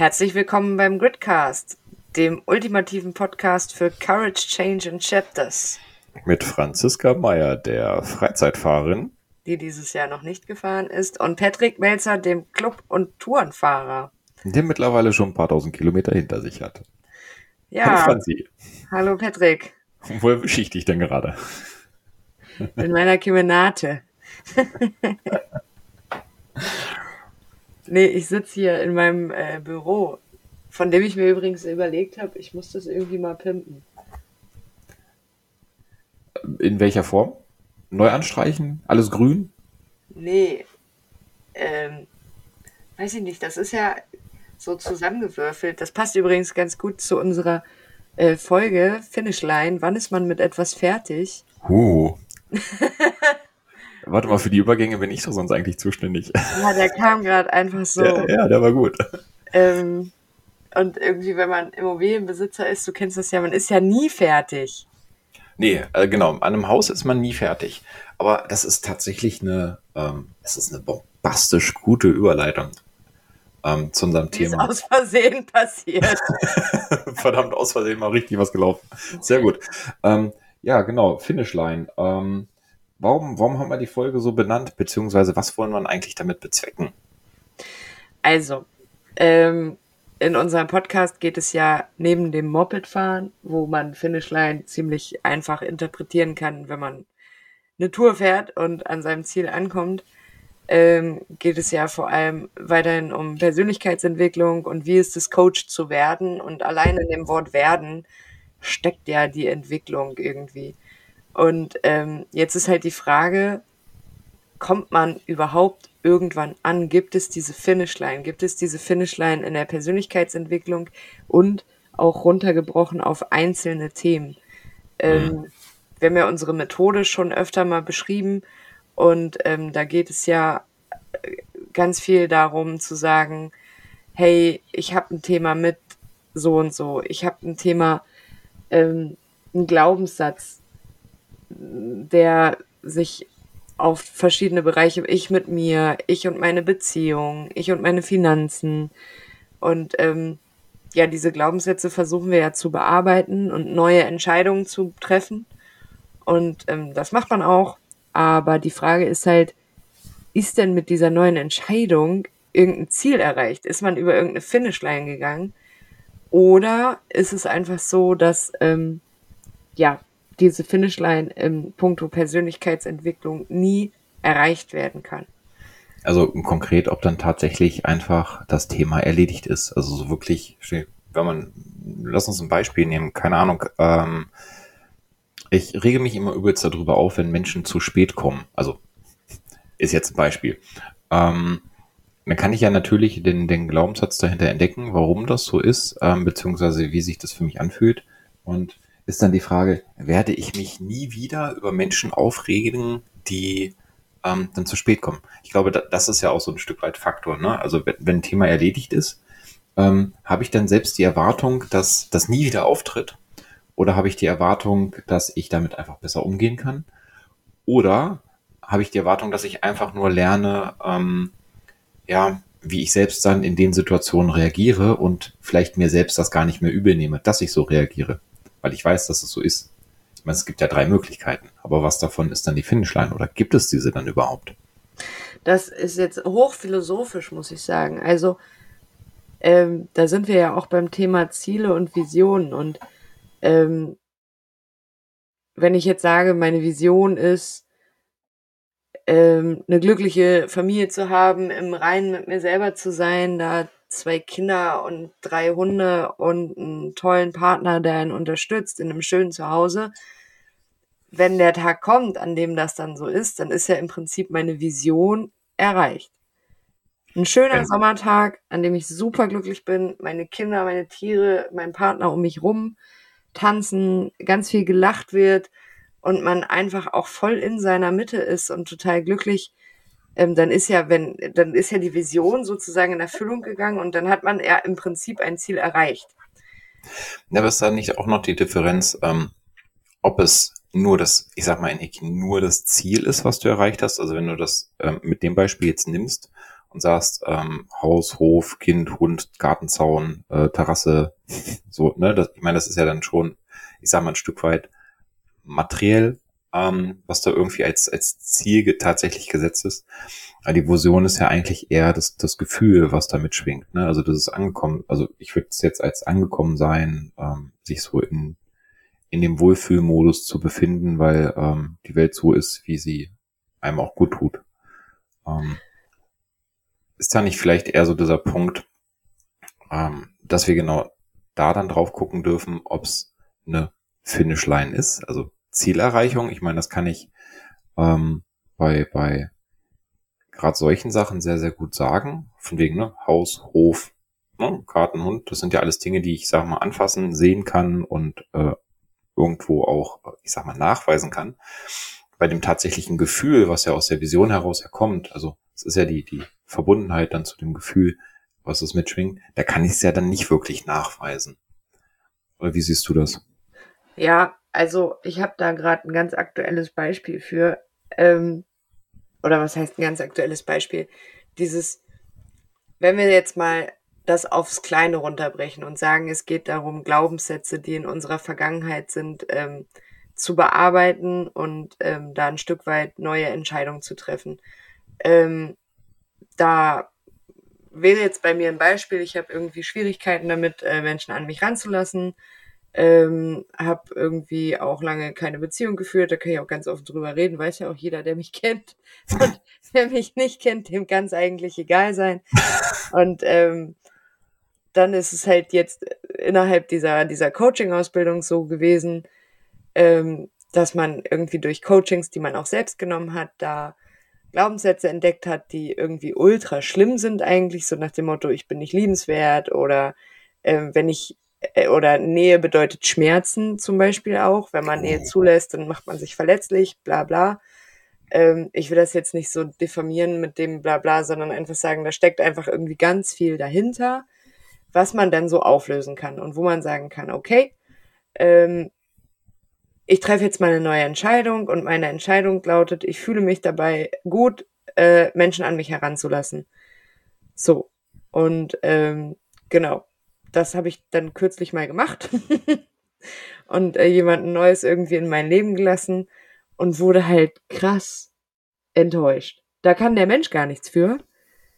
Herzlich willkommen beim Gridcast, dem ultimativen Podcast für Courage, Change and Chapters. Mit Franziska Meyer, der Freizeitfahrerin, die dieses Jahr noch nicht gefahren ist, und Patrick Melzer, dem Club- und Tourenfahrer, der mittlerweile schon ein paar tausend Kilometer hinter sich hat. Ja. Hallo Franzi. Hallo Patrick. Wo erwische ich dich denn gerade? In meiner Kemenate. nee, ich sitze hier in meinem äh, Büro, von dem ich mir übrigens überlegt habe, ich muss das irgendwie mal pimpen. In welcher Form? Neu anstreichen? Alles grün? Nee. Ähm, weiß ich nicht, das ist ja so zusammengewürfelt. Das passt übrigens ganz gut zu unserer äh, Folge Finish Line. Wann ist man mit etwas fertig? Uh. Warte mal, für die Übergänge bin ich doch sonst eigentlich zuständig. Ja, der kam gerade einfach so. Ja, ja, der war gut. Ähm, und irgendwie, wenn man Immobilienbesitzer ist, du kennst das ja, man ist ja nie fertig. Nee, äh, genau. An einem Haus ist man nie fertig. Aber das ist tatsächlich eine, ähm, es ist eine bombastisch gute Überleitung ähm, zu unserem Die Thema. Ist aus Versehen passiert. Verdammt, aus Versehen mal richtig was gelaufen. Sehr gut. Ähm, ja, genau, Finishline. Ähm, warum, warum haben wir die Folge so benannt, beziehungsweise was wollen wir eigentlich damit bezwecken? Also, ähm, in unserem Podcast geht es ja neben dem Mopedfahren, wo man Finishline ziemlich einfach interpretieren kann, wenn man eine Tour fährt und an seinem Ziel ankommt, ähm, geht es ja vor allem weiterhin um Persönlichkeitsentwicklung und wie ist es, Coach zu werden. Und allein in dem Wort werden steckt ja die Entwicklung irgendwie. Und ähm, jetzt ist halt die Frage, kommt man überhaupt irgendwann an? Gibt es diese Finishline? Gibt es diese Finishline in der Persönlichkeitsentwicklung und auch runtergebrochen auf einzelne Themen? Ähm, mhm. Wir haben ja unsere Methode schon öfter mal beschrieben und ähm, da geht es ja äh, ganz viel darum zu sagen, hey, ich habe ein Thema mit so und so, ich habe ein Thema, ähm, ein Glaubenssatz, der sich auf verschiedene Bereiche, ich mit mir, ich und meine Beziehung, ich und meine Finanzen und ähm, ja, diese Glaubenssätze versuchen wir ja zu bearbeiten und neue Entscheidungen zu treffen. Und ähm, das macht man auch. Aber die Frage ist halt, ist denn mit dieser neuen Entscheidung irgendein Ziel erreicht? Ist man über irgendeine Finishline gegangen? Oder ist es einfach so, dass ähm, ja diese Finishline im Punkto Persönlichkeitsentwicklung nie erreicht werden kann? Also konkret, ob dann tatsächlich einfach das Thema erledigt ist. Also so wirklich, wenn man, lass uns ein Beispiel nehmen, keine Ahnung, ähm, ich rege mich immer übelst darüber auf, wenn Menschen zu spät kommen. Also, ist jetzt ein Beispiel. Ähm, dann kann ich ja natürlich den, den Glaubenssatz dahinter entdecken, warum das so ist, ähm, beziehungsweise wie sich das für mich anfühlt. Und ist dann die Frage, werde ich mich nie wieder über Menschen aufregen, die ähm, dann zu spät kommen? Ich glaube, da, das ist ja auch so ein Stück weit Faktor. Ne? Also wenn, wenn ein Thema erledigt ist, ähm, habe ich dann selbst die Erwartung, dass das nie wieder auftritt oder habe ich die Erwartung, dass ich damit einfach besser umgehen kann? Oder habe ich die Erwartung, dass ich einfach nur lerne, ähm, ja, wie ich selbst dann in den Situationen reagiere und vielleicht mir selbst das gar nicht mehr übel nehme, dass ich so reagiere, weil ich weiß, dass es so ist. Ich meine, es gibt ja drei Möglichkeiten, aber was davon ist dann die Finishline oder gibt es diese dann überhaupt? Das ist jetzt hochphilosophisch, muss ich sagen. Also ähm, da sind wir ja auch beim Thema Ziele und Visionen und ähm, wenn ich jetzt sage, meine Vision ist, ähm, eine glückliche Familie zu haben, im Reinen mit mir selber zu sein, da zwei Kinder und drei Hunde und einen tollen Partner, der ihn unterstützt in einem schönen Zuhause. Wenn der Tag kommt, an dem das dann so ist, dann ist ja im Prinzip meine Vision erreicht. Ein schöner ja. Sommertag, an dem ich super glücklich bin, meine Kinder, meine Tiere, mein Partner um mich rum, tanzen, ganz viel gelacht wird und man einfach auch voll in seiner Mitte ist und total glücklich, ähm, dann ist ja, wenn, dann ist ja die Vision sozusagen in Erfüllung gegangen und dann hat man ja im Prinzip ein Ziel erreicht. Ja, aber ist da nicht auch noch die Differenz, ähm, ob es nur das, ich sag mal, nur das Ziel ist, was du erreicht hast, also wenn du das ähm, mit dem Beispiel jetzt nimmst, und sagst, ähm, Haus, Hof, Kind, Hund, Gartenzaun, äh, Terrasse, so, ne, das, ich meine, das ist ja dann schon, ich sag mal, ein Stück weit materiell, ähm, was da irgendwie als, als Ziel tatsächlich gesetzt ist. Aber die Vision ist ja eigentlich eher das, das Gefühl, was da mitschwingt. Ne? Also das ist angekommen, also ich würde es jetzt als angekommen sein, ähm, sich so in, in dem Wohlfühlmodus zu befinden, weil ähm, die Welt so ist, wie sie einem auch gut tut. Ähm, ist da nicht vielleicht eher so dieser Punkt, ähm, dass wir genau da dann drauf gucken dürfen, ob es eine Finishline ist, also Zielerreichung. Ich meine, das kann ich ähm, bei, bei gerade solchen Sachen sehr, sehr gut sagen. Von wegen, ne, Haus, Hof, ne, Garten, Hund, das sind ja alles Dinge, die ich, sag mal, anfassen, sehen kann und äh, irgendwo auch, ich sag mal, nachweisen kann. Bei dem tatsächlichen Gefühl, was ja aus der Vision heraus herkommt, also es ist ja die, die Verbundenheit dann zu dem Gefühl, was es mitschwingt, da kann ich es ja dann nicht wirklich nachweisen. Oder wie siehst du das? Ja, also ich habe da gerade ein ganz aktuelles Beispiel für. Ähm, oder was heißt ein ganz aktuelles Beispiel? Dieses, wenn wir jetzt mal das aufs Kleine runterbrechen und sagen, es geht darum, Glaubenssätze, die in unserer Vergangenheit sind, ähm, zu bearbeiten und ähm, da ein Stück weit neue Entscheidungen zu treffen. Ähm, da wäre jetzt bei mir ein Beispiel, ich habe irgendwie Schwierigkeiten damit, äh, Menschen an mich ranzulassen ähm, habe irgendwie auch lange keine Beziehung geführt, da kann ich auch ganz offen drüber reden, weiß ja auch jeder, der mich kennt. Und wer mich nicht kennt, dem kann es eigentlich egal sein. Und ähm, dann ist es halt jetzt innerhalb dieser, dieser Coaching-Ausbildung so gewesen, ähm, dass man irgendwie durch Coachings, die man auch selbst genommen hat, da Glaubenssätze entdeckt hat, die irgendwie ultra schlimm sind eigentlich, so nach dem Motto, ich bin nicht liebenswert oder äh, wenn ich oder Nähe bedeutet Schmerzen zum Beispiel auch. Wenn man Nähe zulässt, dann macht man sich verletzlich, bla bla. Ähm, ich will das jetzt nicht so diffamieren mit dem bla bla, sondern einfach sagen, da steckt einfach irgendwie ganz viel dahinter, was man dann so auflösen kann und wo man sagen kann, okay, ähm, ich treffe jetzt mal eine neue Entscheidung und meine Entscheidung lautet, ich fühle mich dabei gut, äh, Menschen an mich heranzulassen. So. Und ähm, genau, das habe ich dann kürzlich mal gemacht und äh, jemanden Neues irgendwie in mein Leben gelassen und wurde halt krass enttäuscht. Da kann der Mensch gar nichts für.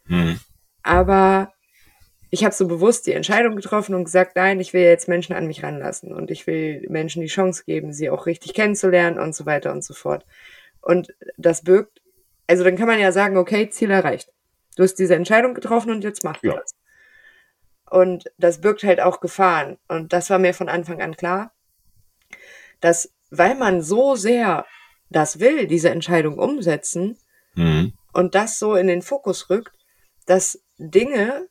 Mhm. Aber ich habe so bewusst die Entscheidung getroffen und gesagt, nein, ich will jetzt Menschen an mich ranlassen und ich will Menschen die Chance geben, sie auch richtig kennenzulernen und so weiter und so fort. Und das birgt, also dann kann man ja sagen, okay, Ziel erreicht. Du hast diese Entscheidung getroffen und jetzt mach ja. das. Und das birgt halt auch Gefahren. Und das war mir von Anfang an klar, dass weil man so sehr das will, diese Entscheidung umsetzen mhm. und das so in den Fokus rückt, dass Dinge,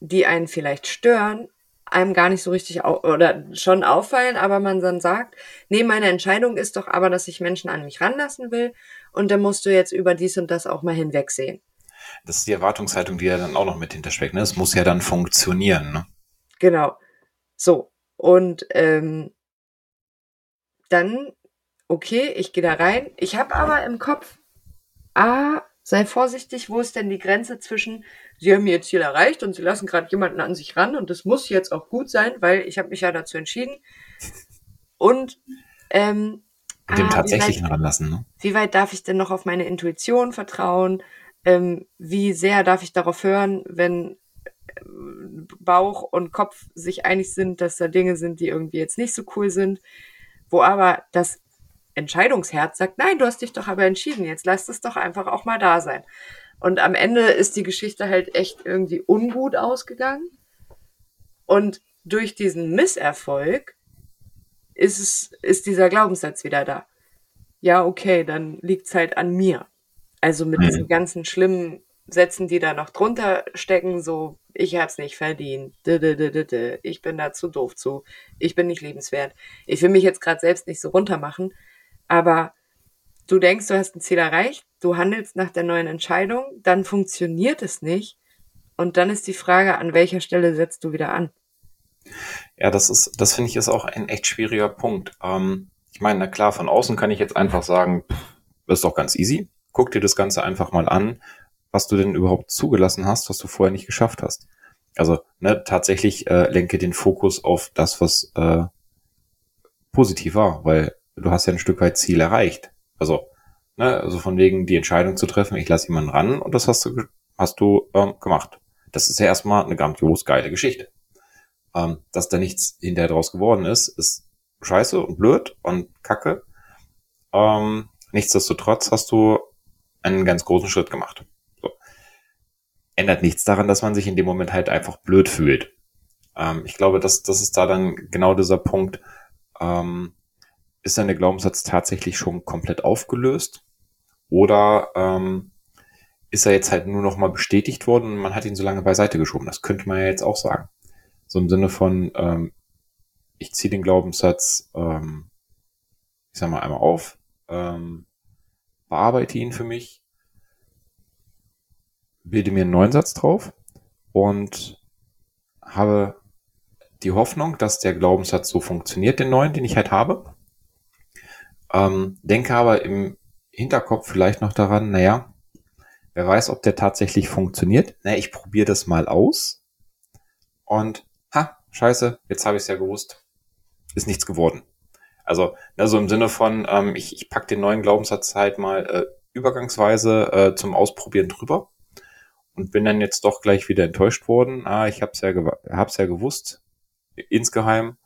die einen vielleicht stören, einem gar nicht so richtig oder schon auffallen, aber man dann sagt, nee, meine Entscheidung ist doch aber, dass ich Menschen an mich ranlassen will und dann musst du jetzt über dies und das auch mal hinwegsehen das ist die Erwartungshaltung, die ja dann auch noch mit hintersteckt. Ne? Es muss ja dann funktionieren. Ne? Genau. So. Und ähm, dann, okay, ich gehe da rein. Ich habe aber im Kopf, ah, sei vorsichtig, wo ist denn die Grenze zwischen, Sie haben Ihr Ziel erreicht und Sie lassen gerade jemanden an sich ran und das muss jetzt auch gut sein, weil ich habe mich ja dazu entschieden. Und ähm, mit dem ah, tatsächlichen ranlassen, ne? Wie weit darf ich denn noch auf meine Intuition vertrauen? Ähm, wie sehr darf ich darauf hören, wenn äh, Bauch und Kopf sich einig sind, dass da Dinge sind, die irgendwie jetzt nicht so cool sind, wo aber das Entscheidungsherz sagt, nein, du hast dich doch aber entschieden, jetzt lass es doch einfach auch mal da sein. Und am Ende ist die Geschichte halt echt irgendwie ungut ausgegangen. Und durch diesen Misserfolg ist es, ist dieser Glaubenssatz wieder da. Ja, okay, dann liegt's halt an mir. Also mit mhm. diesen ganzen schlimmen Sätzen, die da noch drunter stecken, so, ich hab's nicht verdient, ich bin da zu doof zu, ich bin nicht liebenswert. Ich will mich jetzt gerade selbst nicht so runtermachen, aber du denkst, du hast ein Ziel erreicht, du handelst nach der neuen Entscheidung, dann funktioniert es nicht und dann ist die Frage, an welcher Stelle setzt du wieder an? Ja, das ist, das finde ich ist auch ein echt schwieriger Punkt. Ähm, ich meine, na klar, von außen kann ich jetzt einfach sagen, pff, ist doch ganz easy guck dir das Ganze einfach mal an. was du denn überhaupt zugelassen hast, was du vorher nicht geschafft hast. Also ne, tatsächlich äh, lenke den Fokus auf das, was äh, positiv war, weil du hast ja ein Stück weit Ziel erreicht. Also, ne, also von wegen die Entscheidung zu treffen, ich lasse jemanden ran und das hast du, hast du ähm, gemacht. Das ist ja erstmal eine grandios geile Geschichte. Ähm, dass da nichts hinterher draus geworden ist, ist scheiße und blöd und kacke. Ähm, nichtsdestotrotz hast du einen ganz großen Schritt gemacht. So. Ändert nichts daran, dass man sich in dem Moment halt einfach blöd fühlt. Ähm, ich glaube, dass das ist da dann genau dieser Punkt, ähm, ist dann der Glaubenssatz tatsächlich schon komplett aufgelöst? Oder ähm, ist er jetzt halt nur noch mal bestätigt worden und man hat ihn so lange beiseite geschoben? Das könnte man ja jetzt auch sagen. So im Sinne von, ähm, ich ziehe den Glaubenssatz, ähm, ich sag mal, einmal auf, ähm, bearbeite ihn für mich, bilde mir einen neuen Satz drauf und habe die Hoffnung, dass der Glaubenssatz so funktioniert, den neuen, den ich halt habe. Ähm, denke aber im Hinterkopf vielleicht noch daran, naja, wer weiß, ob der tatsächlich funktioniert. Naja, ich probiere das mal aus. Und, ha, scheiße, jetzt habe ich es ja gewusst. Ist nichts geworden. Also, also im Sinne von, ähm, ich, ich pack den neuen Glaubenssatz halt mal äh, übergangsweise äh, zum Ausprobieren drüber und bin dann jetzt doch gleich wieder enttäuscht worden. Ah, ich hab's ja, hab's ja gewusst, insgeheim.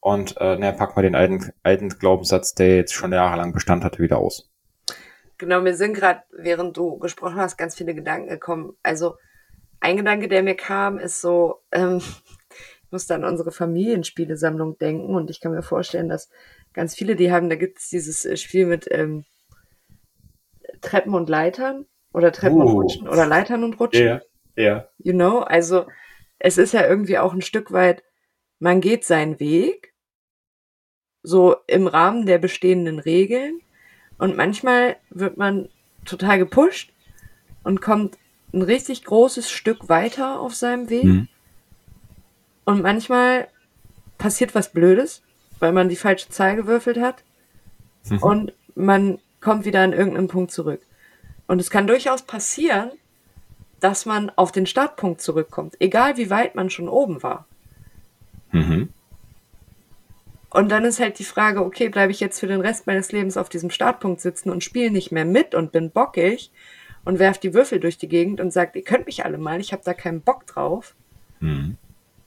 Und äh, na, pack mal den alten, alten Glaubenssatz, der jetzt schon jahrelang Bestand hatte, wieder aus. Genau, mir sind gerade, während du gesprochen hast, ganz viele Gedanken gekommen. Also ein Gedanke, der mir kam, ist so, ähm, ich muss an unsere Familienspielesammlung denken und ich kann mir vorstellen, dass ganz viele die haben, da gibt es dieses äh, Spiel mit ähm, Treppen und Leitern oder Treppen uh. und Rutschen oder Leitern und Rutschen. Ja, yeah, ja. Yeah. You know, also es ist ja irgendwie auch ein Stück weit man geht seinen Weg, so im Rahmen der bestehenden Regeln. Und manchmal wird man total gepusht und kommt ein richtig großes Stück weiter auf seinem Weg. Mhm. Und manchmal passiert was Blödes, weil man die falsche Zahl gewürfelt hat. Mhm. Und man kommt wieder an irgendeinen Punkt zurück. Und es kann durchaus passieren, dass man auf den Startpunkt zurückkommt, egal wie weit man schon oben war. Mhm. Und dann ist halt die Frage, okay, bleibe ich jetzt für den Rest meines Lebens auf diesem Startpunkt sitzen und spiele nicht mehr mit und bin bockig und werf die Würfel durch die Gegend und sagt, ihr könnt mich alle mal, ich habe da keinen Bock drauf. Mhm.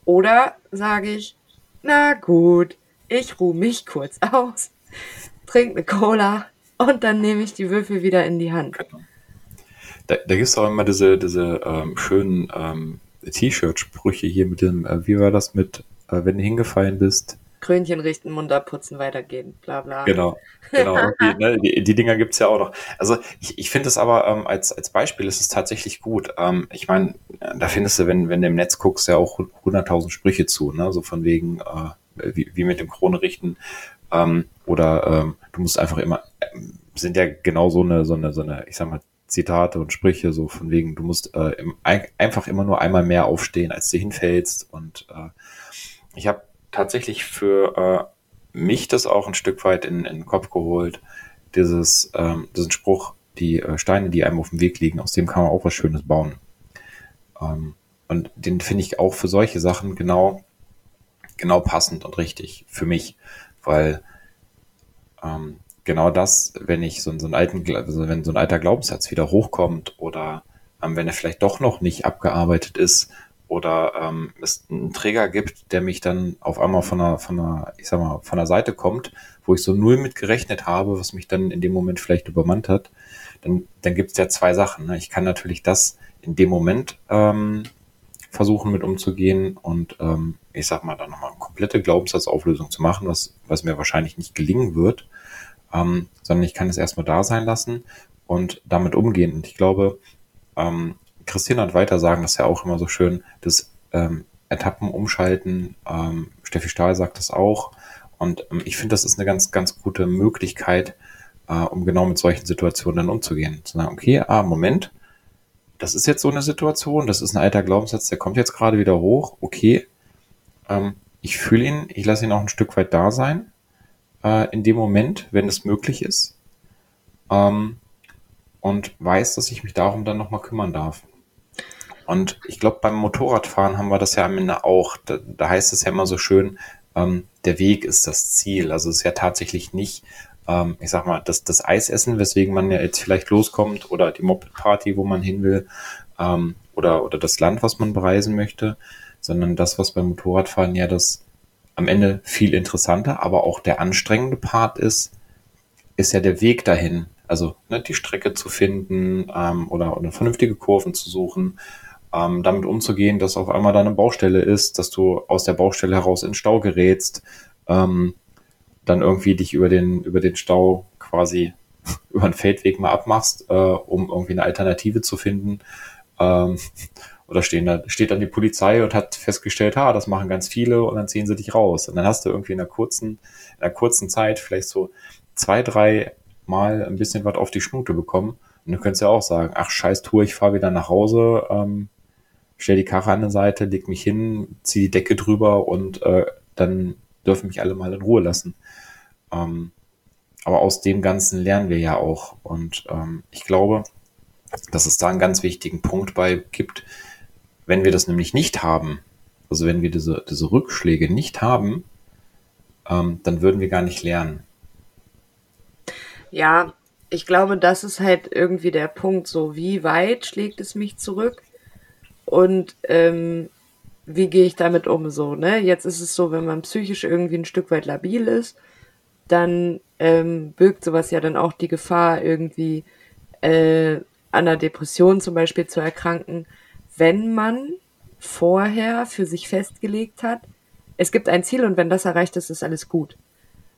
Oder sage ich, na gut, ich ruhe mich kurz aus, trinke eine Cola und dann nehme ich die Würfel wieder in die Hand. Genau. Da, da gibt es auch immer diese, diese ähm, schönen ähm, T-Shirt-Sprüche hier mit dem, äh, wie war das mit äh, wenn du hingefallen bist. Krönchen richten, Mund abputzen, weitergehen, bla bla. Genau, genau. die, ne, die, die Dinger gibt's ja auch noch. Also ich, ich finde es aber ähm, als, als Beispiel ist es tatsächlich gut. Ähm, ich meine, da findest du, wenn, wenn du im Netz guckst, ja auch 100.000 Sprüche zu, ne? so von wegen, äh, wie, wie mit dem Krone richten. Ähm, oder ähm, du musst einfach immer, äh, sind ja genau so eine, so eine, so eine, ich sag mal, Zitate und Sprüche, so von wegen, du musst äh, im, einfach immer nur einmal mehr aufstehen, als du hinfällst und äh, ich habe tatsächlich für äh, mich das auch ein Stück weit in, in den Kopf geholt. Dieses, ähm, diesen Spruch, die äh, Steine, die einem auf dem Weg liegen, aus dem kann man auch was Schönes bauen. Ähm, und den finde ich auch für solche Sachen genau, genau passend und richtig für mich, weil ähm, genau das, wenn ich so, so einen alten, also wenn so ein alter Glaubenssatz wieder hochkommt oder ähm, wenn er vielleicht doch noch nicht abgearbeitet ist, oder ähm, es einen Träger gibt, der mich dann auf einmal von der, von der, ich sag mal, von der Seite kommt, wo ich so null mit gerechnet habe, was mich dann in dem Moment vielleicht übermannt hat, dann, dann gibt es ja zwei Sachen. Ne? Ich kann natürlich das in dem Moment ähm, versuchen mit umzugehen und ähm, ich sag mal dann nochmal eine komplette Glaubenssatzauflösung zu machen, was, was mir wahrscheinlich nicht gelingen wird, ähm, sondern ich kann es erstmal da sein lassen und damit umgehen. Und ich glaube, ähm, Christina und Weiter sagen das ja auch immer so schön, das ähm, Etappen umschalten. Ähm, Steffi Stahl sagt das auch. Und ähm, ich finde, das ist eine ganz, ganz gute Möglichkeit, äh, um genau mit solchen Situationen dann umzugehen. Zu sagen, okay, ah, Moment, das ist jetzt so eine Situation, das ist ein alter Glaubenssatz, der kommt jetzt gerade wieder hoch, okay, ähm, ich fühle ihn, ich lasse ihn auch ein Stück weit da sein, äh, in dem Moment, wenn es möglich ist. Ähm, und weiß, dass ich mich darum dann nochmal kümmern darf. Und ich glaube, beim Motorradfahren haben wir das ja am Ende auch. Da, da heißt es ja immer so schön, ähm, der Weg ist das Ziel. Also es ist ja tatsächlich nicht, ähm, ich sag mal, das, das Eisessen, weswegen man ja jetzt vielleicht loskommt, oder die Moped-Party, wo man hin will, ähm, oder, oder das Land, was man bereisen möchte, sondern das, was beim Motorradfahren ja das am Ende viel interessanter, aber auch der anstrengende Part ist, ist ja der Weg dahin. Also ne, die Strecke zu finden ähm, oder, oder vernünftige Kurven zu suchen, ähm, damit umzugehen, dass auf einmal da eine Baustelle ist, dass du aus der Baustelle heraus in Stau gerätst, ähm, dann irgendwie dich über den, über den Stau quasi über den Feldweg mal abmachst, äh, um irgendwie eine Alternative zu finden. Ähm, oder stehen da, steht dann die Polizei und hat festgestellt, ha, das machen ganz viele und dann ziehen sie dich raus. Und dann hast du irgendwie in einer kurzen, in einer kurzen Zeit vielleicht so zwei, drei Mal ein bisschen was auf die Schnute bekommen. Und du könntest ja auch sagen, ach scheiß Tour, ich fahre wieder nach Hause, ähm, stell die Karre an der Seite, leg mich hin, zieh die Decke drüber und äh, dann dürfen mich alle mal in Ruhe lassen. Ähm, aber aus dem Ganzen lernen wir ja auch. Und ähm, ich glaube, dass es da einen ganz wichtigen Punkt bei gibt, wenn wir das nämlich nicht haben, also wenn wir diese, diese Rückschläge nicht haben, ähm, dann würden wir gar nicht lernen. Ja, ich glaube, das ist halt irgendwie der Punkt, so wie weit schlägt es mich zurück und ähm, wie gehe ich damit um so, ne? Jetzt ist es so, wenn man psychisch irgendwie ein Stück weit labil ist, dann ähm, birgt sowas ja dann auch die Gefahr, irgendwie äh, an einer Depression zum Beispiel zu erkranken, wenn man vorher für sich festgelegt hat, es gibt ein Ziel und wenn das erreicht ist, ist alles gut.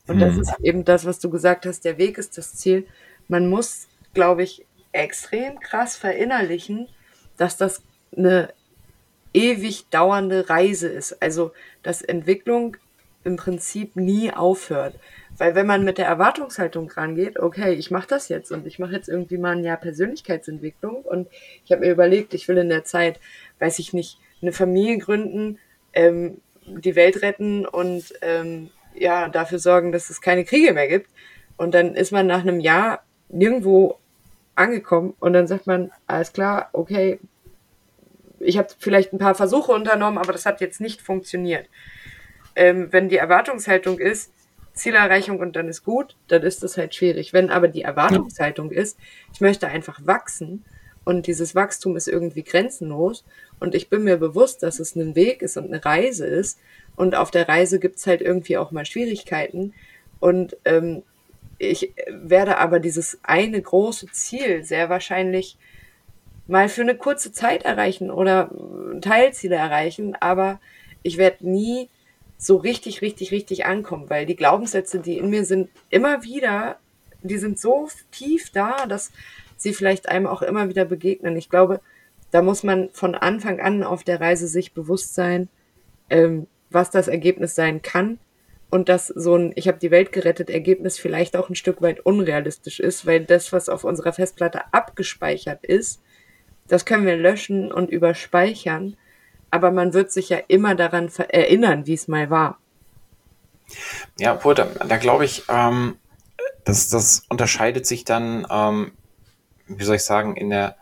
Und das hm. ist eben das, was du gesagt hast, der Weg ist das Ziel. Man muss, glaube ich, extrem krass verinnerlichen, dass das eine ewig dauernde Reise ist. Also, dass Entwicklung im Prinzip nie aufhört. Weil wenn man mit der Erwartungshaltung rangeht, okay, ich mache das jetzt und ich mache jetzt irgendwie mal ein Jahr Persönlichkeitsentwicklung und ich habe mir überlegt, ich will in der Zeit, weiß ich nicht, eine Familie gründen, ähm, die Welt retten und ähm, ja, dafür sorgen, dass es keine Kriege mehr gibt. Und dann ist man nach einem Jahr nirgendwo angekommen und dann sagt man, alles klar, okay, ich habe vielleicht ein paar Versuche unternommen, aber das hat jetzt nicht funktioniert. Ähm, wenn die Erwartungshaltung ist, Zielerreichung und dann ist gut, dann ist das halt schwierig. Wenn aber die Erwartungshaltung ist, ich möchte einfach wachsen und dieses Wachstum ist irgendwie grenzenlos und ich bin mir bewusst, dass es ein Weg ist und eine Reise ist und auf der Reise gibt's halt irgendwie auch mal Schwierigkeiten und ähm, ich werde aber dieses eine große Ziel sehr wahrscheinlich mal für eine kurze Zeit erreichen oder Teilziele erreichen, aber ich werde nie so richtig, richtig, richtig ankommen, weil die Glaubenssätze, die in mir sind, immer wieder, die sind so tief da, dass sie vielleicht einem auch immer wieder begegnen. Ich glaube, da muss man von Anfang an auf der Reise sich bewusst sein, ähm, was das Ergebnis sein kann und dass so ein Ich habe die Welt gerettet Ergebnis vielleicht auch ein Stück weit unrealistisch ist, weil das, was auf unserer Festplatte abgespeichert ist, das können wir löschen und überspeichern aber man wird sich ja immer daran erinnern, wie es mal war. Ja, obwohl, da, da glaube ich, ähm, das, das unterscheidet sich dann, ähm, wie soll ich sagen, in der,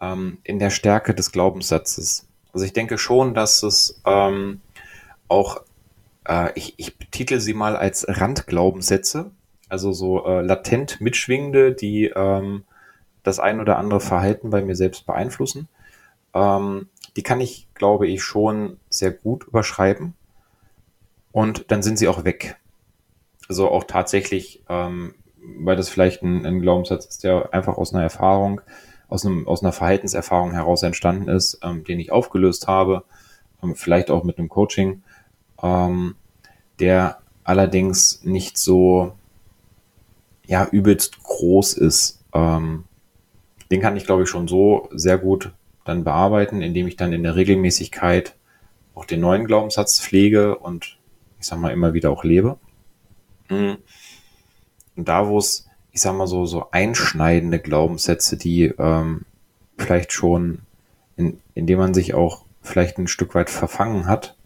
ähm, in der Stärke des Glaubenssatzes. Also ich denke schon, dass es ähm, auch, äh, ich, ich betitel sie mal als Randglaubenssätze, also so äh, latent mitschwingende, die ähm, das ein oder andere Verhalten bei mir selbst beeinflussen. Ähm, die kann ich, glaube ich, schon sehr gut überschreiben. Und dann sind sie auch weg. Also auch tatsächlich, ähm, weil das vielleicht ein, ein Glaubenssatz ist, der einfach aus einer Erfahrung, aus, einem, aus einer Verhaltenserfahrung heraus entstanden ist, ähm, den ich aufgelöst habe, ähm, vielleicht auch mit einem Coaching, ähm, der allerdings nicht so ja übelst groß ist. Ähm, den kann ich, glaube ich, schon so sehr gut dann bearbeiten, indem ich dann in der Regelmäßigkeit auch den neuen Glaubenssatz pflege und ich sag mal immer wieder auch lebe. Mhm. Und da, wo es, ich sag mal so, so einschneidende Glaubenssätze, die ähm, vielleicht schon, in, indem man sich auch vielleicht ein Stück weit verfangen hat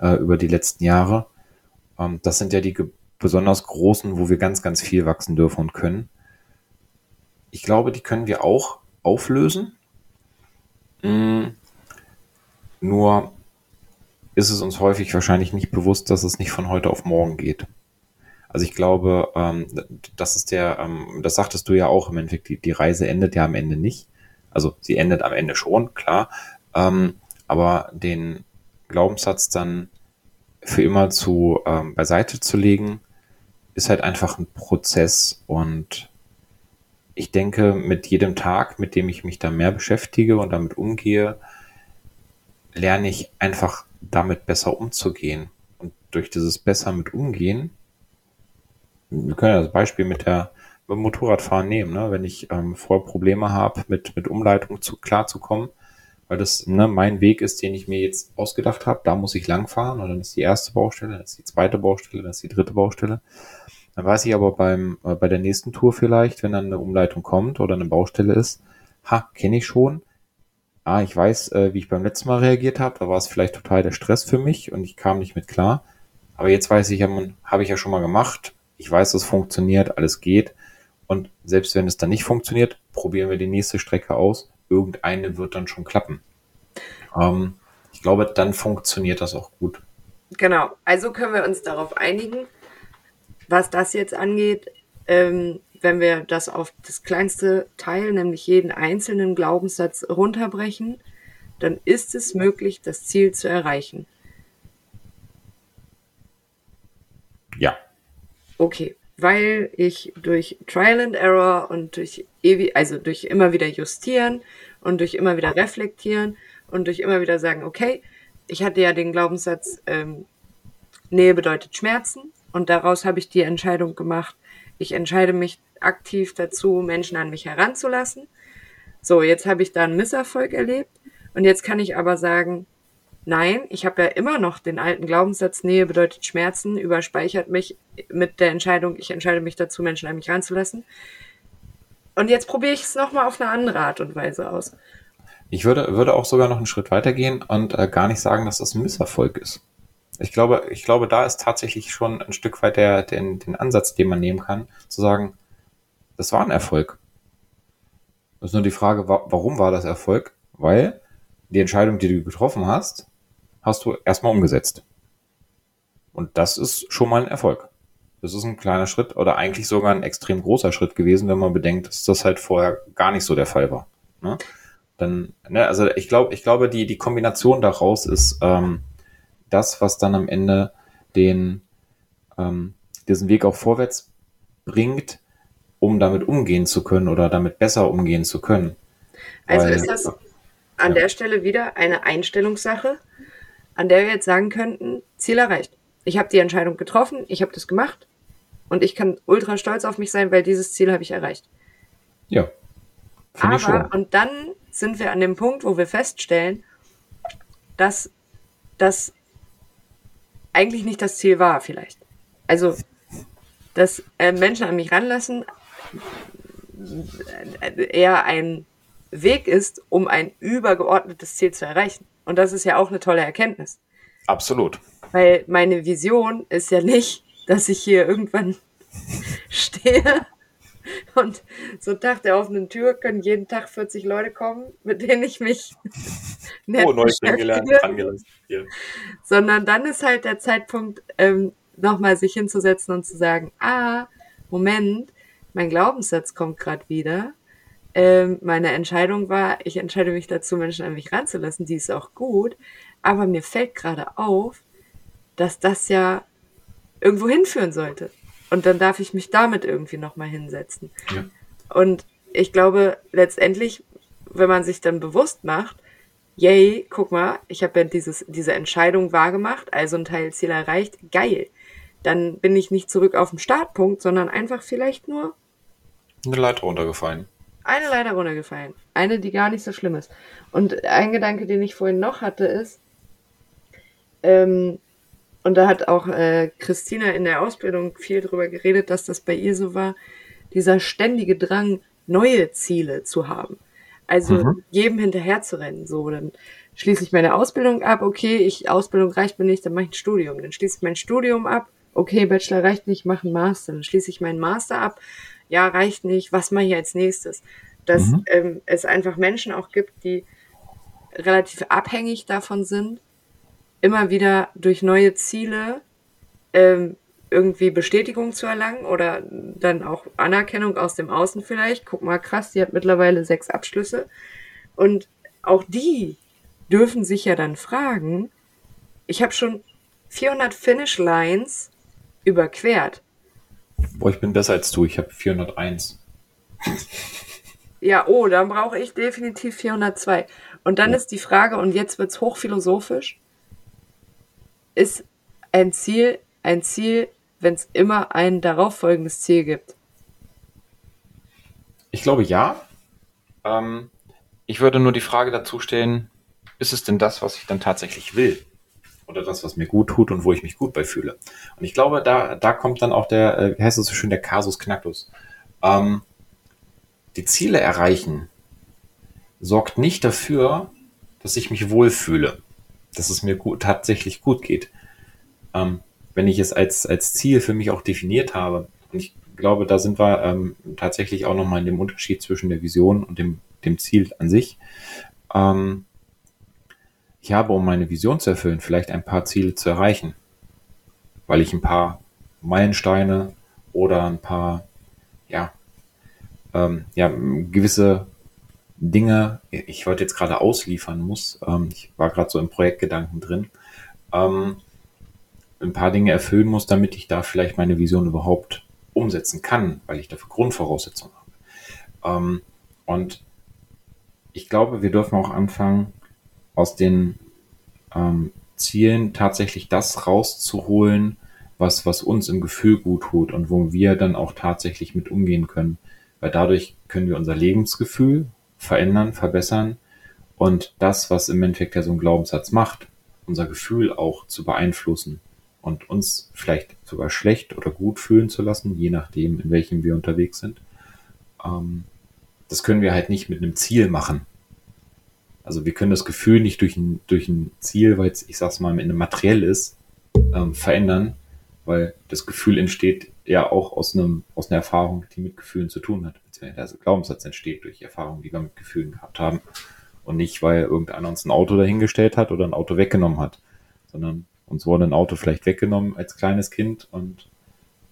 äh, über die letzten Jahre, ähm, das sind ja die besonders großen, wo wir ganz, ganz viel wachsen dürfen und können. Ich glaube, die können wir auch auflösen. Mm, nur ist es uns häufig wahrscheinlich nicht bewusst, dass es nicht von heute auf morgen geht. Also ich glaube, ähm, das ist der, ähm, das sagtest du ja auch im Endeffekt, die, die Reise endet ja am Ende nicht. Also sie endet am Ende schon, klar. Ähm, aber den Glaubenssatz dann für immer zu ähm, beiseite zu legen, ist halt einfach ein Prozess und ich denke, mit jedem Tag, mit dem ich mich da mehr beschäftige und damit umgehe, lerne ich einfach damit besser umzugehen. Und durch dieses besser mit umgehen, wir können ja das Beispiel mit der mit dem Motorradfahren nehmen, ne? wenn ich ähm, vorher Probleme habe, mit, mit Umleitung zu, klarzukommen, weil das ne, mein Weg ist, den ich mir jetzt ausgedacht habe, da muss ich langfahren und dann ist die erste Baustelle, dann ist die zweite Baustelle, dann ist die dritte Baustelle. Dann weiß ich aber beim, äh, bei der nächsten Tour vielleicht, wenn dann eine Umleitung kommt oder eine Baustelle ist, ha, kenne ich schon. Ah, ich weiß, äh, wie ich beim letzten Mal reagiert habe, da war es vielleicht total der Stress für mich und ich kam nicht mit klar. Aber jetzt weiß ich, habe ich ja schon mal gemacht. Ich weiß, es funktioniert, alles geht. Und selbst wenn es dann nicht funktioniert, probieren wir die nächste Strecke aus irgendeine wird dann schon klappen. Ähm, ich glaube, dann funktioniert das auch gut. Genau, also können wir uns darauf einigen, was das jetzt angeht, ähm, wenn wir das auf das kleinste Teil, nämlich jeden einzelnen Glaubenssatz runterbrechen, dann ist es möglich, das Ziel zu erreichen. Ja. Okay, weil ich durch Trial and Error und durch ewig, also durch immer wieder justieren und durch immer wieder reflektieren und durch immer wieder sagen, okay, ich hatte ja den Glaubenssatz, ähm, Nähe bedeutet Schmerzen und daraus habe ich die Entscheidung gemacht, ich entscheide mich aktiv dazu, Menschen an mich heranzulassen. So, jetzt habe ich da einen Misserfolg erlebt und jetzt kann ich aber sagen, nein, ich habe ja immer noch den alten Glaubenssatz, Nähe bedeutet Schmerzen, überspeichert mich mit der Entscheidung, ich entscheide mich dazu, Menschen an mich ranzulassen. Und jetzt probiere ich es nochmal auf eine andere Art und Weise aus. Ich würde, würde auch sogar noch einen Schritt weitergehen und äh, gar nicht sagen, dass das ein Misserfolg ist. Ich glaube, ich glaube, da ist tatsächlich schon ein Stück weit der, den, den Ansatz, den man nehmen kann, zu sagen, das war ein Erfolg. Das ist nur die Frage, warum war das Erfolg? Weil die Entscheidung, die du getroffen hast, hast du erstmal umgesetzt. Und das ist schon mal ein Erfolg. Das ist ein kleiner Schritt oder eigentlich sogar ein extrem großer Schritt gewesen, wenn man bedenkt, dass das halt vorher gar nicht so der Fall war. Ne? Dann, ne, also ich glaube, ich glaube, die, die Kombination daraus ist ähm, das, was dann am Ende den ähm, diesen Weg auch vorwärts bringt, um damit umgehen zu können oder damit besser umgehen zu können. Also Weil, ist das an ja. der Stelle wieder eine Einstellungssache, an der wir jetzt sagen könnten, Ziel erreicht. Ich habe die Entscheidung getroffen, ich habe das gemacht und ich kann ultra stolz auf mich sein, weil dieses Ziel habe ich erreicht. Ja. Aber, und dann sind wir an dem Punkt, wo wir feststellen, dass das eigentlich nicht das Ziel war, vielleicht. Also, dass äh, Menschen an mich ranlassen äh, eher ein Weg ist, um ein übergeordnetes Ziel zu erreichen. Und das ist ja auch eine tolle Erkenntnis. Absolut. Weil meine Vision ist ja nicht, dass ich hier irgendwann stehe und so Tag der offenen Tür können jeden Tag 40 Leute kommen, mit denen ich mich nett oh, neu kennengelernt, angelassen. Sondern dann ist halt der Zeitpunkt, ähm, nochmal sich hinzusetzen und zu sagen, ah, Moment, mein Glaubenssatz kommt gerade wieder ähm, meine Entscheidung war, ich entscheide mich dazu, Menschen an mich ranzulassen, die ist auch gut, aber mir fällt gerade auf, dass das ja irgendwo hinführen sollte. Und dann darf ich mich damit irgendwie nochmal hinsetzen. Ja. Und ich glaube, letztendlich, wenn man sich dann bewusst macht, yay, guck mal, ich habe ja dieses, diese Entscheidung wahrgemacht, also ein Teilziel erreicht, geil. Dann bin ich nicht zurück auf dem Startpunkt, sondern einfach vielleicht nur eine Leiter runtergefallen eine leider runtergefallen. Eine, die gar nicht so schlimm ist. Und ein Gedanke, den ich vorhin noch hatte, ist, ähm, und da hat auch äh, Christina in der Ausbildung viel drüber geredet, dass das bei ihr so war, dieser ständige Drang, neue Ziele zu haben. Also mhm. jedem hinterher zu rennen. So, dann schließe ich meine Ausbildung ab, okay, ich Ausbildung reicht mir nicht, dann mache ich ein Studium. Dann schließe ich mein Studium ab, okay, Bachelor reicht nicht, mache einen Master. Dann schließe ich meinen Master ab, ja, reicht nicht, was mache ich als nächstes? Dass mhm. ähm, es einfach Menschen auch gibt, die relativ abhängig davon sind, immer wieder durch neue Ziele ähm, irgendwie Bestätigung zu erlangen oder dann auch Anerkennung aus dem Außen vielleicht. Guck mal, krass, die hat mittlerweile sechs Abschlüsse. Und auch die dürfen sich ja dann fragen, ich habe schon 400 Finish Lines überquert. Boah, ich bin besser als du, ich habe 401. ja, oh, dann brauche ich definitiv 402. Und dann ja. ist die Frage, und jetzt wird's hochphilosophisch, ist ein Ziel ein Ziel, wenn es immer ein darauffolgendes Ziel gibt? Ich glaube ja. Ähm, ich würde nur die Frage dazu stellen, ist es denn das, was ich dann tatsächlich will? Oder das, was mir gut tut und wo ich mich gut bei fühle? Und ich glaube, da, da kommt dann auch der, äh, wie heißt es so schön, der Kasus Knacktus. Ähm, die Ziele erreichen sorgt nicht dafür, dass ich mich wohlfühle, dass es mir gut, tatsächlich gut geht. Ähm, wenn ich es als, als Ziel für mich auch definiert habe. Und ich glaube, da sind wir ähm, tatsächlich auch nochmal in dem Unterschied zwischen der Vision und dem, dem Ziel an sich. Ähm, ich habe, um meine Vision zu erfüllen, vielleicht ein paar Ziele zu erreichen, weil ich ein paar Meilensteine oder ein paar, ja, ähm, ja, gewisse Dinge, ich wollte jetzt gerade ausliefern muss, ähm, ich war gerade so im Projektgedanken drin, ähm, ein paar Dinge erfüllen muss, damit ich da vielleicht meine Vision überhaupt umsetzen kann, weil ich dafür Grundvoraussetzungen habe. Ähm, und ich glaube, wir dürfen auch anfangen, aus den ähm, Zielen tatsächlich das rauszuholen, was, was uns im Gefühl gut tut und wo wir dann auch tatsächlich mit umgehen können. Weil dadurch können wir unser Lebensgefühl verändern, verbessern und das, was im Endeffekt ja so ein Glaubenssatz macht, unser Gefühl auch zu beeinflussen und uns vielleicht sogar schlecht oder gut fühlen zu lassen, je nachdem, in welchem wir unterwegs sind. Ähm, das können wir halt nicht mit einem Ziel machen. Also wir können das Gefühl nicht durch ein, durch ein Ziel, weil es, ich sag's mal, in materiell ist, ähm, verändern, weil das Gefühl entsteht ja auch aus einem, aus einer Erfahrung, die mit Gefühlen zu tun hat. Also Glaubenssatz entsteht durch Erfahrungen, die wir mit Gefühlen gehabt haben. Und nicht, weil irgendeiner uns ein Auto dahingestellt hat oder ein Auto weggenommen hat, sondern uns wurde ein Auto vielleicht weggenommen als kleines Kind und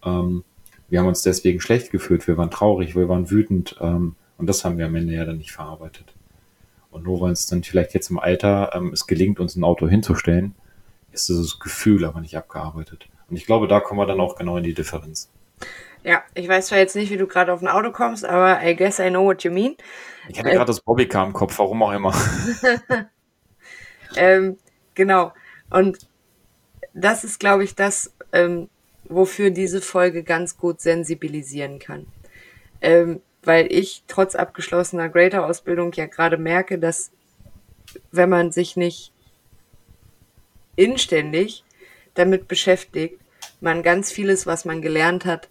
ähm, wir haben uns deswegen schlecht gefühlt, wir waren traurig, wir waren wütend ähm, und das haben wir am Ende ja dann nicht verarbeitet. Und nur weil es dann vielleicht jetzt im Alter ähm, es gelingt, uns ein Auto hinzustellen, ist dieses Gefühl aber nicht abgearbeitet. Und ich glaube, da kommen wir dann auch genau in die Differenz. Ja, ich weiß zwar jetzt nicht, wie du gerade auf ein Auto kommst, aber I guess I know what you mean. Ich hatte äh, gerade das Bobbycar im Kopf, warum auch immer. ähm, genau. Und das ist, glaube ich, das, ähm, wofür diese Folge ganz gut sensibilisieren kann. Ähm, weil ich trotz abgeschlossener Greater-Ausbildung ja gerade merke, dass wenn man sich nicht inständig damit beschäftigt, man ganz vieles, was man gelernt hat,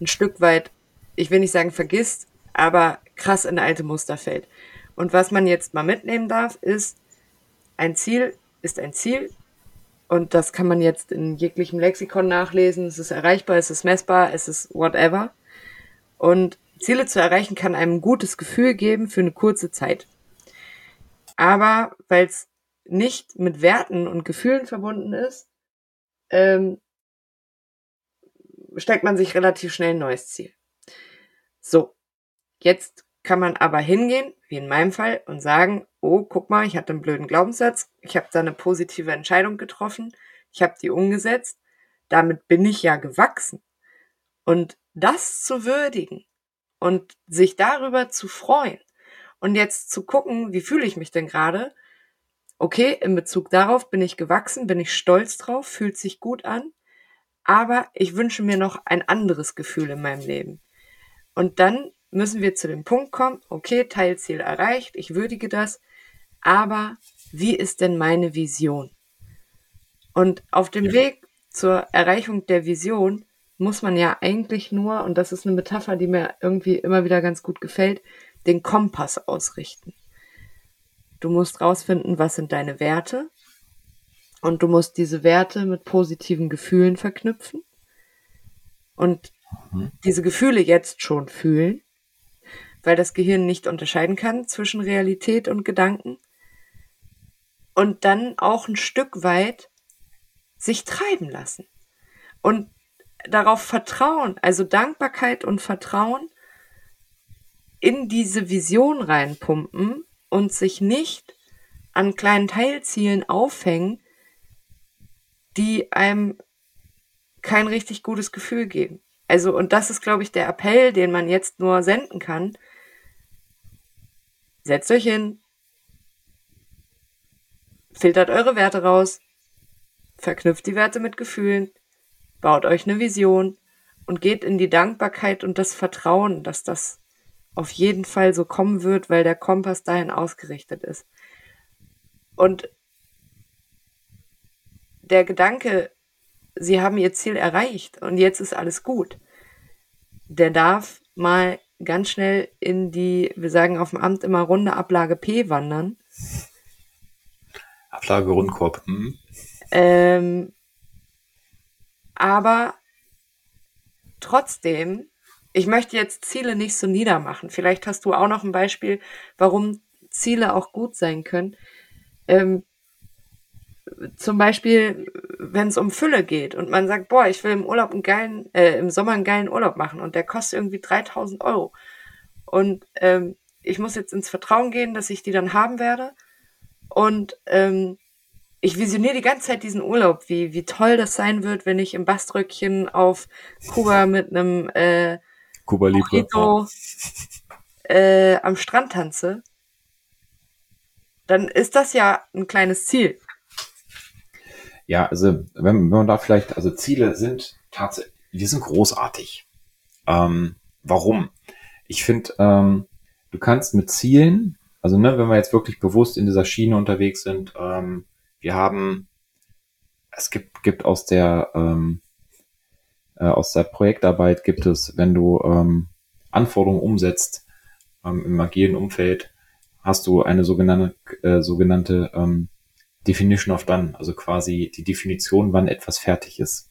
ein Stück weit, ich will nicht sagen vergisst, aber krass in alte Muster fällt. Und was man jetzt mal mitnehmen darf, ist, ein Ziel ist ein Ziel, und das kann man jetzt in jeglichem Lexikon nachlesen. Es ist erreichbar, es ist messbar, es ist whatever. Und Ziele zu erreichen kann einem ein gutes Gefühl geben für eine kurze Zeit. Aber weil es nicht mit Werten und Gefühlen verbunden ist, ähm, steckt man sich relativ schnell ein neues Ziel. So, jetzt kann man aber hingehen, wie in meinem Fall, und sagen, oh, guck mal, ich hatte einen blöden Glaubenssatz, ich habe da eine positive Entscheidung getroffen, ich habe die umgesetzt, damit bin ich ja gewachsen. Und das zu würdigen und sich darüber zu freuen und jetzt zu gucken, wie fühle ich mich denn gerade? Okay, in Bezug darauf bin ich gewachsen, bin ich stolz drauf, fühlt sich gut an, aber ich wünsche mir noch ein anderes Gefühl in meinem Leben. Und dann müssen wir zu dem Punkt kommen, okay, Teilziel erreicht, ich würdige das, aber wie ist denn meine Vision? Und auf dem ja. Weg zur Erreichung der Vision muss man ja eigentlich nur, und das ist eine Metapher, die mir irgendwie immer wieder ganz gut gefällt, den Kompass ausrichten. Du musst rausfinden, was sind deine Werte und du musst diese Werte mit positiven Gefühlen verknüpfen. Und mhm. diese Gefühle jetzt schon fühlen, weil das Gehirn nicht unterscheiden kann zwischen Realität und Gedanken. Und dann auch ein Stück weit sich treiben lassen. Und darauf vertrauen, also Dankbarkeit und Vertrauen in diese Vision reinpumpen und sich nicht an kleinen Teilzielen aufhängen, die einem kein richtig gutes Gefühl geben. Also, und das ist, glaube ich, der Appell, den man jetzt nur senden kann. Setzt euch hin, filtert eure Werte raus, verknüpft die Werte mit Gefühlen, baut euch eine Vision und geht in die Dankbarkeit und das Vertrauen, dass das auf jeden Fall so kommen wird, weil der Kompass dahin ausgerichtet ist. Und der Gedanke, sie haben ihr Ziel erreicht und jetzt ist alles gut, der darf mal ganz schnell in die, wir sagen auf dem Amt immer Runde Ablage P wandern. Ablage Rundkorb. Hm. Ähm, aber trotzdem, ich möchte jetzt Ziele nicht so niedermachen. Vielleicht hast du auch noch ein Beispiel, warum Ziele auch gut sein können. Ähm, zum Beispiel, wenn es um Fülle geht und man sagt, boah, ich will im Urlaub einen geilen, äh, im Sommer einen geilen Urlaub machen und der kostet irgendwie 3000 Euro. Und ähm, ich muss jetzt ins Vertrauen gehen, dass ich die dann haben werde. Und ähm, ich visioniere die ganze Zeit diesen Urlaub, wie, wie toll das sein wird, wenn ich im Baströckchen auf Kuba mit einem äh, Kuba Libre äh, am Strand tanze. Dann ist das ja ein kleines Ziel. Ja, also wenn, wenn man da vielleicht, also Ziele sind tatsächlich, die sind großartig. Ähm, warum? Ich finde, ähm, du kannst mit Zielen, also ne, wenn wir jetzt wirklich bewusst in dieser Schiene unterwegs sind, ähm, wir haben, es gibt, gibt aus der, ähm, äh, aus der Projektarbeit gibt es, wenn du ähm, Anforderungen umsetzt ähm, im agilen Umfeld, hast du eine sogenannte, äh, sogenannte ähm, Definition of Done, also quasi die Definition, wann etwas fertig ist.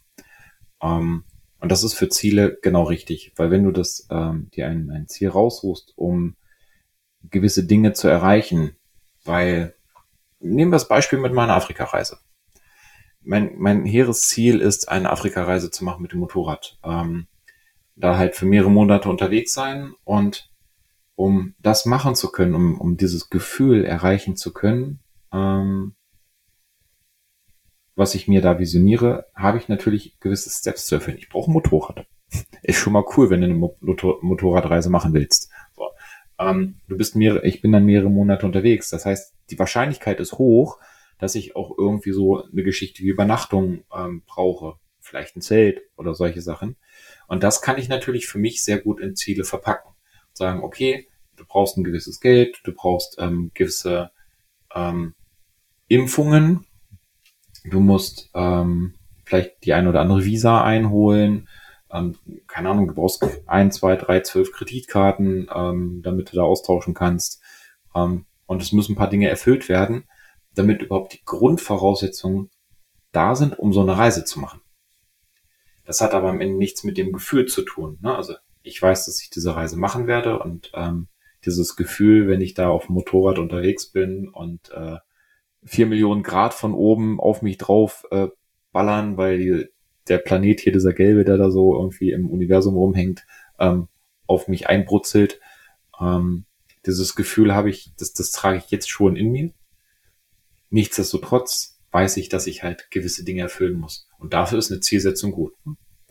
Ähm, und das ist für Ziele genau richtig, weil wenn du das ähm, dir ein, ein Ziel raussuchst, um gewisse Dinge zu erreichen, weil nehmen wir das Beispiel mit meiner Afrikareise. Mein, mein hehres Ziel ist, eine Afrikareise zu machen mit dem Motorrad. Ähm, da halt für mehrere Monate unterwegs sein und um das machen zu können, um, um dieses Gefühl erreichen zu können, ähm, was ich mir da visioniere, habe ich natürlich gewisse Steps zu erfüllen. Ich brauche ein Motorrad. Ist schon mal cool, wenn du eine Motor Motorradreise machen willst. So. Ähm, du bist mehrere, ich bin dann mehrere Monate unterwegs. Das heißt, die Wahrscheinlichkeit ist hoch, dass ich auch irgendwie so eine Geschichte wie Übernachtung ähm, brauche. Vielleicht ein Zelt oder solche Sachen. Und das kann ich natürlich für mich sehr gut in Ziele verpacken. Sagen, okay, du brauchst ein gewisses Geld, du brauchst ähm, gewisse ähm, Impfungen, du musst ähm, vielleicht die ein oder andere Visa einholen, ähm, keine Ahnung, du brauchst ein, zwei, drei, zwölf Kreditkarten, ähm, damit du da austauschen kannst. Ähm, und es müssen ein paar Dinge erfüllt werden, damit überhaupt die Grundvoraussetzungen da sind, um so eine Reise zu machen. Das hat aber am Ende nichts mit dem Gefühl zu tun. Ne? Also ich weiß, dass ich diese Reise machen werde und ähm, dieses Gefühl, wenn ich da auf dem Motorrad unterwegs bin und äh, vier Millionen Grad von oben auf mich drauf äh, ballern, weil die, der Planet hier, dieser gelbe, der da so irgendwie im Universum rumhängt, ähm, auf mich einbrutzelt. Ähm, dieses Gefühl habe ich, das, das trage ich jetzt schon in mir. Nichtsdestotrotz weiß ich, dass ich halt gewisse Dinge erfüllen muss. Und dafür ist eine Zielsetzung gut.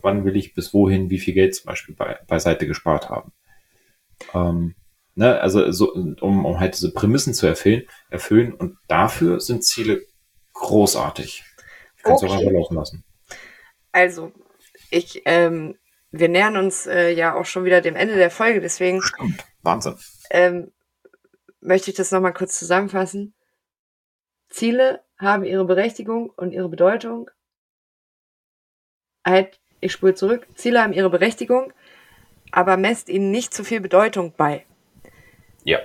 Wann will ich bis wohin, wie viel Geld zum Beispiel bei, beiseite gespart haben? Ähm, ne, also so, um, um halt diese Prämissen zu erfüllen, erfüllen. Und dafür sind Ziele großartig. Kannst okay. du auch einfach laufen lassen. Also, ich, ähm, wir nähern uns äh, ja auch schon wieder dem Ende der Folge, deswegen. Stimmt. Wahnsinn. Ähm, möchte ich das nochmal kurz zusammenfassen. Ziele haben ihre Berechtigung und ihre Bedeutung. Halt, ich spule zurück. Ziele haben ihre Berechtigung, aber messt ihnen nicht zu viel Bedeutung bei. Ja.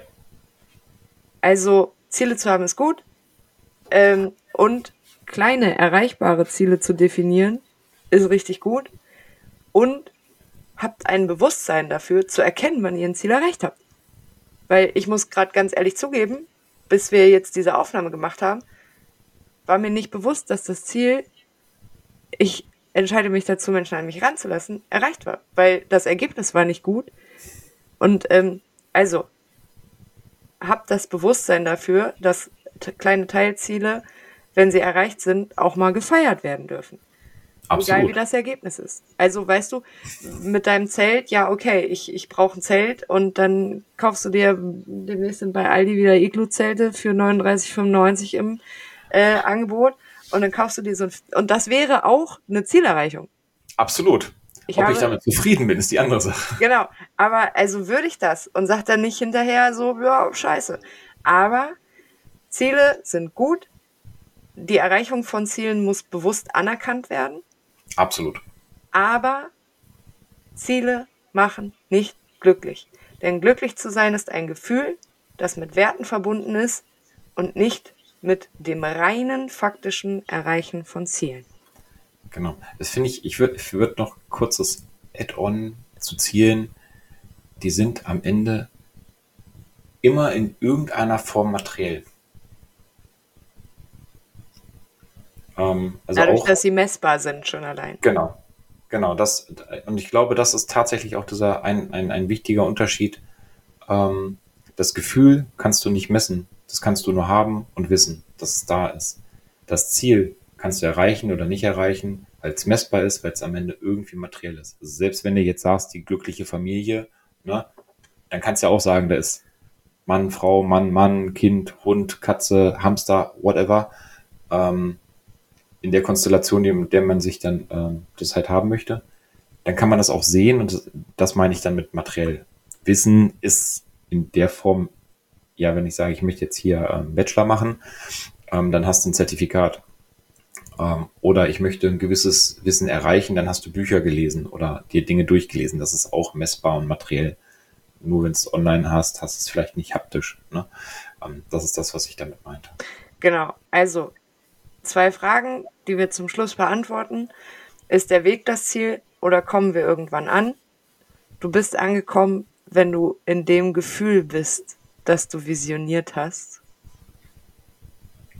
Also Ziele zu haben ist gut. Ähm, und kleine, erreichbare Ziele zu definieren ist richtig gut. Und habt ein Bewusstsein dafür, zu erkennen, wann ihr ein Ziel erreicht habt. Weil ich muss gerade ganz ehrlich zugeben, bis wir jetzt diese Aufnahme gemacht haben, war mir nicht bewusst, dass das Ziel, ich entscheide mich dazu, Menschen an mich ranzulassen, erreicht war. Weil das Ergebnis war nicht gut. Und ähm, also, habt das Bewusstsein dafür, dass kleine Teilziele, wenn sie erreicht sind, auch mal gefeiert werden dürfen. Absolut. Egal wie das Ergebnis ist. Also weißt du, mit deinem Zelt, ja, okay, ich, ich brauche ein Zelt und dann kaufst du dir demnächst sind bei Aldi wieder Iglu-Zelte für 39,95 im äh, Angebot und dann kaufst du dir so ein, und das wäre auch eine Zielerreichung. Absolut. Ich Ob habe, ich damit zufrieden bin, ist die andere Sache. Genau, aber also würde ich das und sag dann nicht hinterher so, ja, scheiße. Aber Ziele sind gut. Die Erreichung von Zielen muss bewusst anerkannt werden. Absolut. Aber Ziele machen nicht glücklich. Denn glücklich zu sein ist ein Gefühl, das mit Werten verbunden ist und nicht mit dem reinen faktischen Erreichen von Zielen. Genau. Das finde ich, ich würde ich würd noch kurzes Add-on zu Zielen. Die sind am Ende immer in irgendeiner Form materiell. Ähm, also Dadurch, auch, dass sie messbar sind, schon allein. Genau. Genau, das, und ich glaube, das ist tatsächlich auch dieser ein, ein, ein wichtiger Unterschied. Ähm, das Gefühl kannst du nicht messen. Das kannst du nur haben und wissen, dass es da ist. Das Ziel kannst du erreichen oder nicht erreichen, weil es messbar ist, weil es am Ende irgendwie materiell ist. Also selbst wenn du jetzt sagst, die glückliche Familie, ne, dann kannst du ja auch sagen, da ist Mann, Frau, Mann, Mann, Kind, Hund, Katze, Hamster, whatever. Ähm, in der Konstellation, in der man sich dann ähm, das halt haben möchte, dann kann man das auch sehen und das, das meine ich dann mit materiell. Wissen ist in der Form ja, wenn ich sage, ich möchte jetzt hier ähm, Bachelor machen, ähm, dann hast du ein Zertifikat. Ähm, oder ich möchte ein gewisses Wissen erreichen, dann hast du Bücher gelesen oder dir Dinge durchgelesen. Das ist auch messbar und materiell. Nur wenn es online hast, hast du es vielleicht nicht haptisch. Ne? Ähm, das ist das, was ich damit meinte. Genau. Also zwei Fragen, die wir zum Schluss beantworten. Ist der Weg das Ziel oder kommen wir irgendwann an? Du bist angekommen, wenn du in dem Gefühl bist, dass du visioniert hast.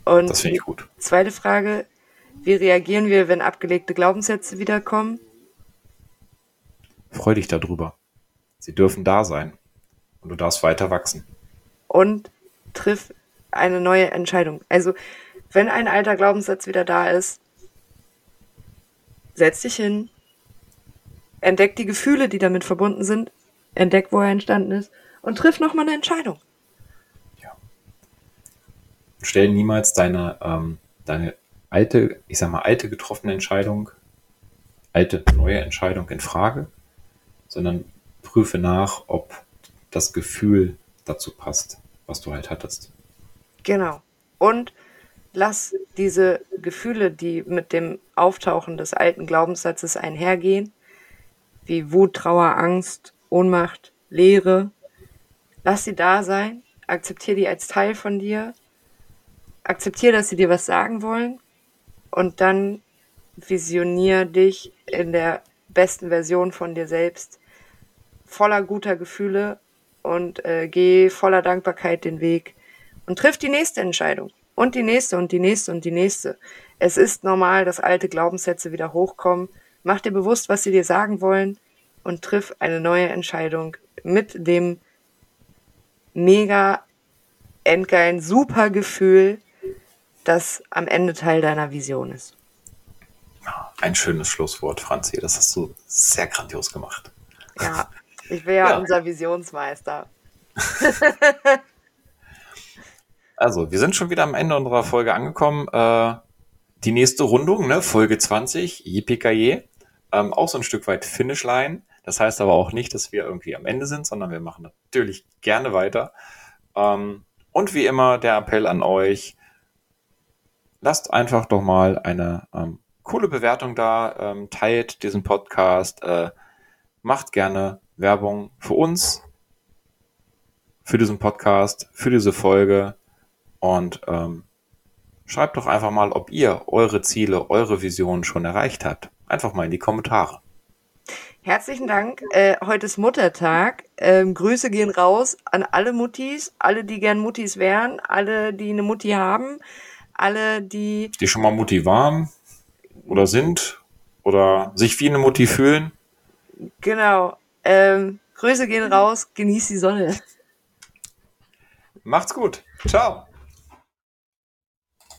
Und das finde ich gut. Zweite Frage, wie reagieren wir, wenn abgelegte Glaubenssätze wiederkommen? Freu dich darüber. Sie dürfen da sein. Und du darfst weiter wachsen. Und triff eine neue Entscheidung. Also, wenn ein alter Glaubenssatz wieder da ist, setz dich hin, entdeck die Gefühle, die damit verbunden sind, entdeck, wo er entstanden ist und triff nochmal eine Entscheidung stell niemals deine, ähm, deine alte, ich sag mal, alte getroffene Entscheidung, alte neue Entscheidung in Frage, sondern prüfe nach, ob das Gefühl dazu passt, was du halt hattest. Genau. Und lass diese Gefühle, die mit dem Auftauchen des alten Glaubenssatzes einhergehen, wie Wut, Trauer, Angst, Ohnmacht, Leere, lass sie da sein, akzeptiere die als Teil von dir akzeptiere, dass sie dir was sagen wollen und dann visionier dich in der besten Version von dir selbst, voller guter Gefühle und äh, geh voller Dankbarkeit den Weg und triff die nächste Entscheidung und die nächste und die nächste und die nächste. Es ist normal, dass alte Glaubenssätze wieder hochkommen. Mach dir bewusst, was sie dir sagen wollen und triff eine neue Entscheidung mit dem mega endgeilen super Gefühl, das am Ende Teil deiner Vision ist. Ein schönes Schlusswort, Franzi. Das hast du sehr grandios gemacht. Ja, ich bin ja, ja. unser Visionsmeister. also, wir sind schon wieder am Ende unserer Folge angekommen. Äh, die nächste Rundung, ne, Folge 20, JPKJ, ähm, auch so ein Stück weit Finishline. Das heißt aber auch nicht, dass wir irgendwie am Ende sind, sondern wir machen natürlich gerne weiter. Ähm, und wie immer der Appell an euch, lasst einfach doch mal eine ähm, coole Bewertung da, ähm, teilt diesen Podcast, äh, macht gerne Werbung für uns, für diesen Podcast, für diese Folge und ähm, schreibt doch einfach mal, ob ihr eure Ziele, eure Visionen schon erreicht habt. Einfach mal in die Kommentare. Herzlichen Dank. Äh, heute ist Muttertag. Ähm, Grüße gehen raus an alle Muttis, alle, die gern Muttis wären, alle, die eine Mutti haben, alle, die. Die schon mal Mutti waren oder sind oder sich wie eine Mutti fühlen. Genau. Ähm, Grüße gehen raus. Genieß die Sonne. Macht's gut. Ciao.